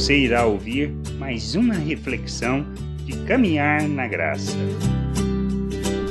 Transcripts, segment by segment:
Você irá ouvir mais uma reflexão de caminhar na graça.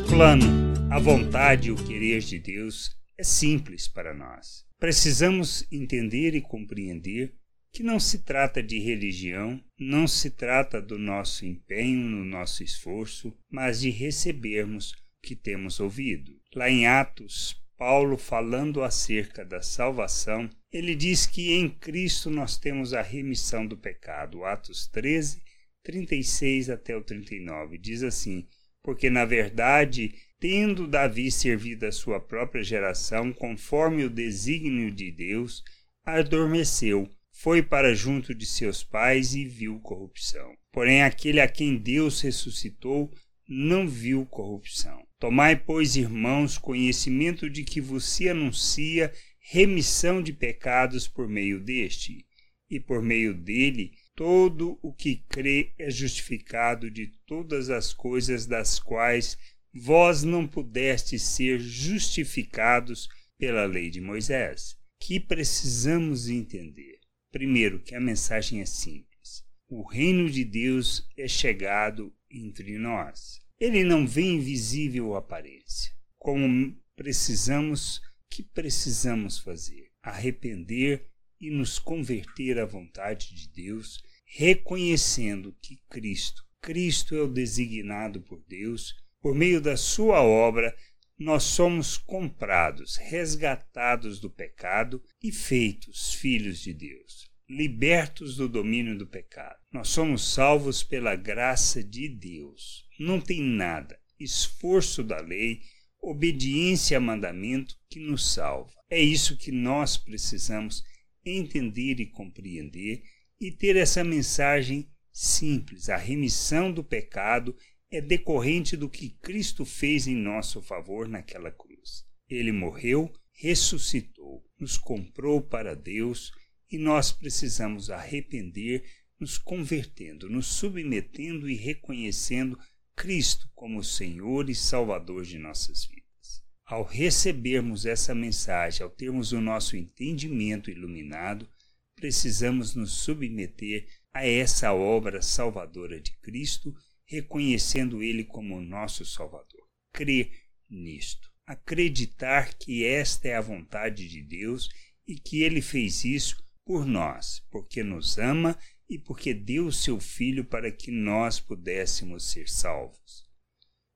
Plano, a vontade e o querer de Deus é simples para nós. Precisamos entender e compreender que não se trata de religião, não se trata do nosso empenho, no nosso esforço, mas de recebermos o que temos ouvido. Lá em Atos, Paulo, falando acerca da salvação, ele diz que em Cristo nós temos a remissão do pecado. Atos 13, 36 até o 39. Diz assim: Porque na verdade, tendo Davi servido a sua própria geração, conforme o desígnio de Deus, adormeceu, foi para junto de seus pais e viu corrupção. Porém, aquele a quem Deus ressuscitou não viu corrupção. Tomai, pois, irmãos, conhecimento de que vos se anuncia remissão de pecados por meio deste, e por meio dele todo o que crê é justificado de todas as coisas das quais vós não pudestes ser justificados pela lei de Moisés. Que precisamos entender? Primeiro, que a mensagem é simples. O reino de Deus é chegado entre nós. Ele não vem invisível aparência. Como precisamos que precisamos fazer? Arrepender e nos converter à vontade de Deus, reconhecendo que Cristo, Cristo é o designado por Deus, por meio da sua obra, nós somos comprados, resgatados do pecado e feitos filhos de Deus, libertos do domínio do pecado. Nós somos salvos pela graça de Deus. Não tem nada, esforço da lei, obediência a mandamento que nos salva. É isso que nós precisamos entender e compreender e ter essa mensagem simples. A remissão do pecado é decorrente do que Cristo fez em nosso favor naquela cruz. Ele morreu, ressuscitou, nos comprou para Deus e nós precisamos arrepender, nos convertendo, nos submetendo e reconhecendo Cristo como Senhor e Salvador de nossas vidas. Ao recebermos essa mensagem, ao termos o nosso entendimento iluminado, precisamos nos submeter a essa obra salvadora de Cristo, reconhecendo Ele como nosso Salvador. Crer nisto, acreditar que esta é a vontade de Deus e que Ele fez isso por nós, porque nos ama e porque deu o seu Filho para que nós pudéssemos ser salvos.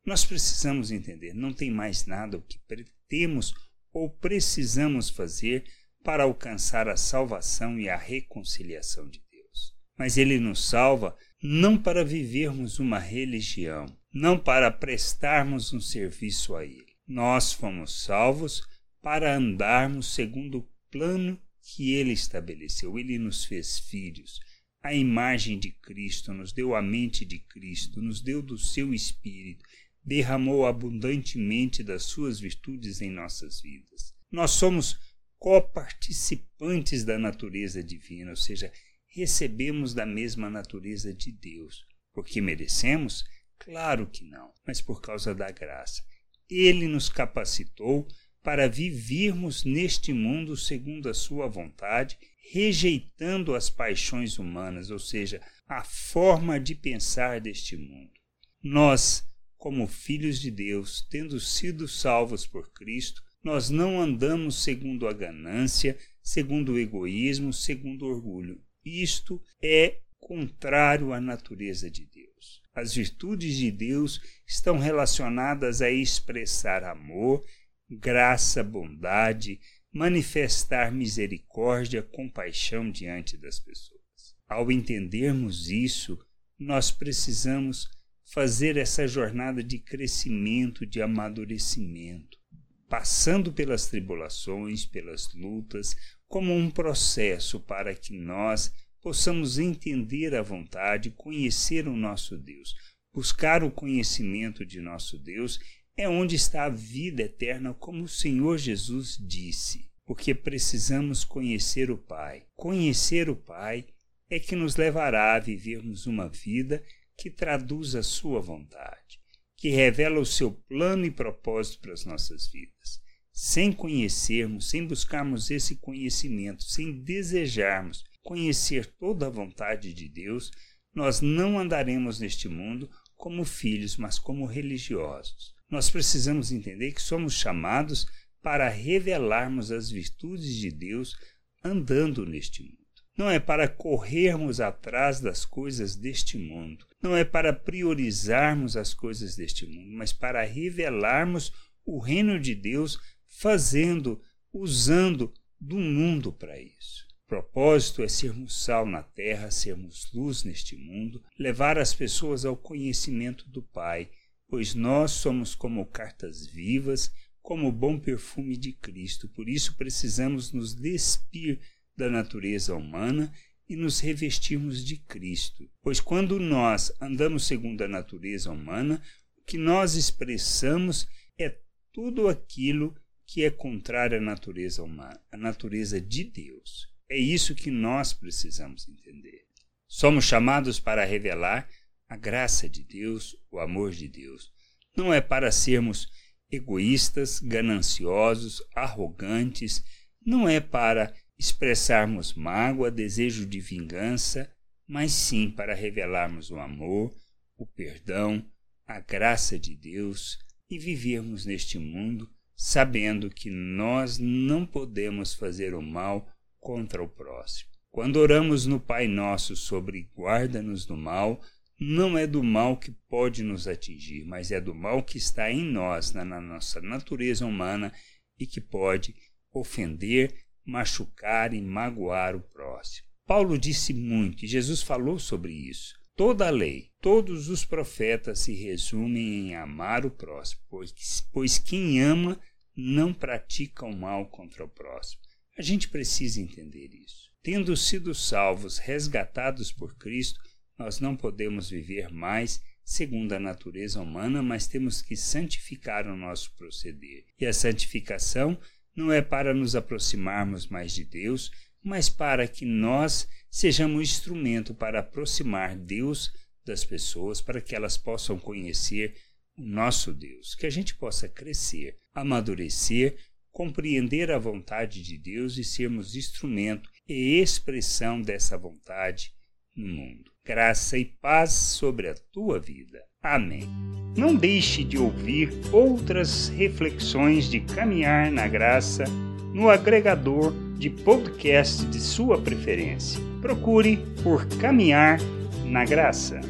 Nós precisamos entender, não tem mais nada o que temos ou precisamos fazer para alcançar a salvação e a reconciliação de Deus. Mas Ele nos salva não para vivermos uma religião, não para prestarmos um serviço a Ele. Nós fomos salvos para andarmos segundo o plano que Ele estabeleceu. Ele nos fez filhos a imagem de Cristo, nos deu a mente de Cristo, nos deu do seu Espírito, derramou abundantemente das suas virtudes em nossas vidas. Nós somos coparticipantes da natureza divina, ou seja, recebemos da mesma natureza de Deus. Porque merecemos? Claro que não, mas por causa da graça. Ele nos capacitou para vivermos neste mundo segundo a sua vontade rejeitando as paixões humanas, ou seja, a forma de pensar deste mundo. Nós, como filhos de Deus, tendo sido salvos por Cristo, nós não andamos segundo a ganância, segundo o egoísmo, segundo o orgulho. Isto é contrário à natureza de Deus. As virtudes de Deus estão relacionadas a expressar amor, graça, bondade, manifestar misericórdia, compaixão diante das pessoas. Ao entendermos isso, nós precisamos fazer essa jornada de crescimento, de amadurecimento, passando pelas tribulações, pelas lutas, como um processo para que nós possamos entender a vontade, conhecer o nosso Deus, buscar o conhecimento de nosso Deus é onde está a vida eterna, como o Senhor Jesus disse. Porque precisamos conhecer o Pai. Conhecer o Pai é que nos levará a vivermos uma vida que traduz a Sua vontade, que revela o seu plano e propósito para as nossas vidas. Sem conhecermos, sem buscarmos esse conhecimento, sem desejarmos conhecer toda a vontade de Deus, nós não andaremos neste mundo como filhos, mas como religiosos. Nós precisamos entender que somos chamados para revelarmos as virtudes de Deus andando neste mundo. Não é para corrermos atrás das coisas deste mundo, não é para priorizarmos as coisas deste mundo, mas para revelarmos o reino de Deus fazendo, usando do mundo para isso. O propósito é sermos sal na terra, sermos luz neste mundo, levar as pessoas ao conhecimento do Pai, pois nós somos como cartas vivas, como o bom perfume de Cristo. Por isso precisamos nos despir da natureza humana e nos revestirmos de Cristo. Pois quando nós andamos segundo a natureza humana, o que nós expressamos é tudo aquilo que é contrário à natureza humana, à natureza de Deus. É isso que nós precisamos entender. Somos chamados para revelar a graça de Deus, o amor de Deus. Não é para sermos egoístas, gananciosos, arrogantes, não é para expressarmos mágoa, desejo de vingança, mas sim para revelarmos o amor, o perdão, a graça de Deus e vivermos neste mundo sabendo que nós não podemos fazer o mal contra o próximo. Quando oramos no Pai Nosso sobre guarda-nos do mal, não é do mal que pode nos atingir, mas é do mal que está em nós, na, na nossa natureza humana e que pode ofender, machucar e magoar o próximo. Paulo disse muito e Jesus falou sobre isso. Toda a lei, todos os profetas se resumem em amar o próximo, pois, pois quem ama não pratica o mal contra o próximo. A gente precisa entender isso. Tendo sido salvos, resgatados por Cristo, nós não podemos viver mais segundo a natureza humana, mas temos que santificar o nosso proceder. E a santificação não é para nos aproximarmos mais de Deus, mas para que nós sejamos instrumento para aproximar Deus das pessoas, para que elas possam conhecer o nosso Deus, que a gente possa crescer, amadurecer, compreender a vontade de Deus e sermos instrumento e expressão dessa vontade no mundo. Graça e paz sobre a tua vida. Amém. Não deixe de ouvir outras reflexões de caminhar na graça no agregador de podcast de sua preferência. Procure por Caminhar na Graça.